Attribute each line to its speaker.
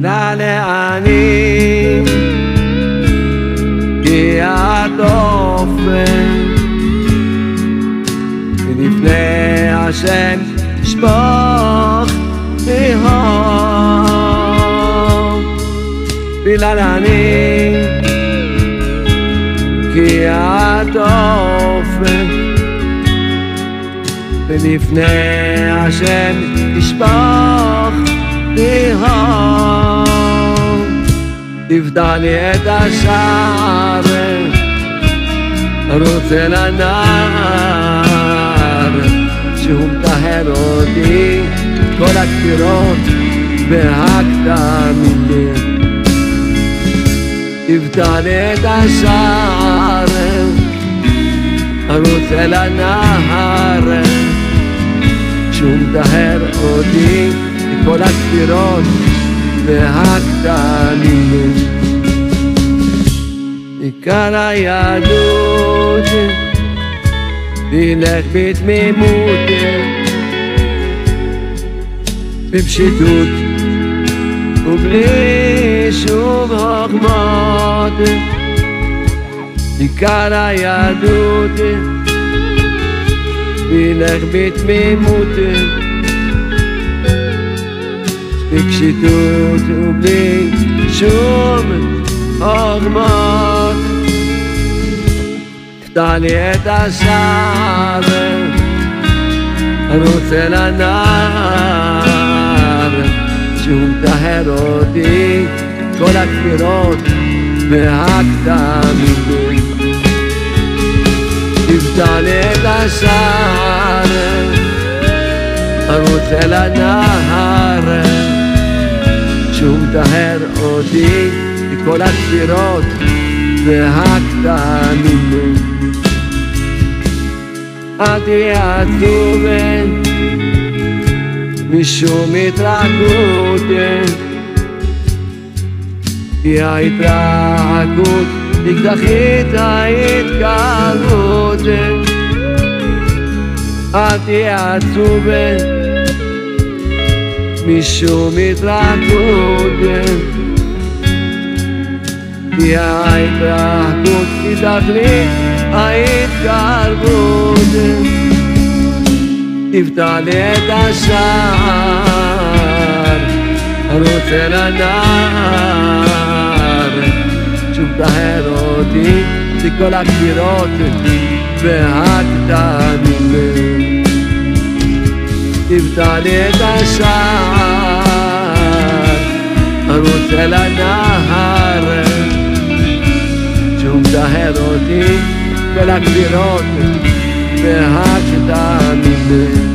Speaker 1: בגלל העני הגיע הדופן ולפני השם שפוך תהום בגלל העני הגיע הדופן ולפני השם תשפוך תהום תפתח לי את השער רוצה לנער שהוא מטהר אותי כל הכפירות והקטמים תפתח לי את השער רוצה לנער שהוא מטהר אותי מכל הכפירות והקטנים עיקר היהדות תלך בתמימות בפשיטות ובלי שום חוכמות עיקר היהדות תלך בתמימות בקשיטות ובלי שום חוכמות פתח לי את השער רוצה לנער שהוא מטהר אותי כל הכפירות והקטמים תפתח לי את השער רוצה לנער שהוא מטהר אותי מכל הכפירות והקטנים. אל תהיה עצוב משום התרחקות כי ההתרחקות תקדחית ההתקרבות אל תהיה עצוב משום התרחקות כי ההתרחקות היא תכלית ההתקרבות תפתח לי את השער רוצה לנער שוב תהר אותי מכל הכפירות והקטנים תפתח לי את השער רוצה לנער שוב תהר אותי כל הכפירות והקטנים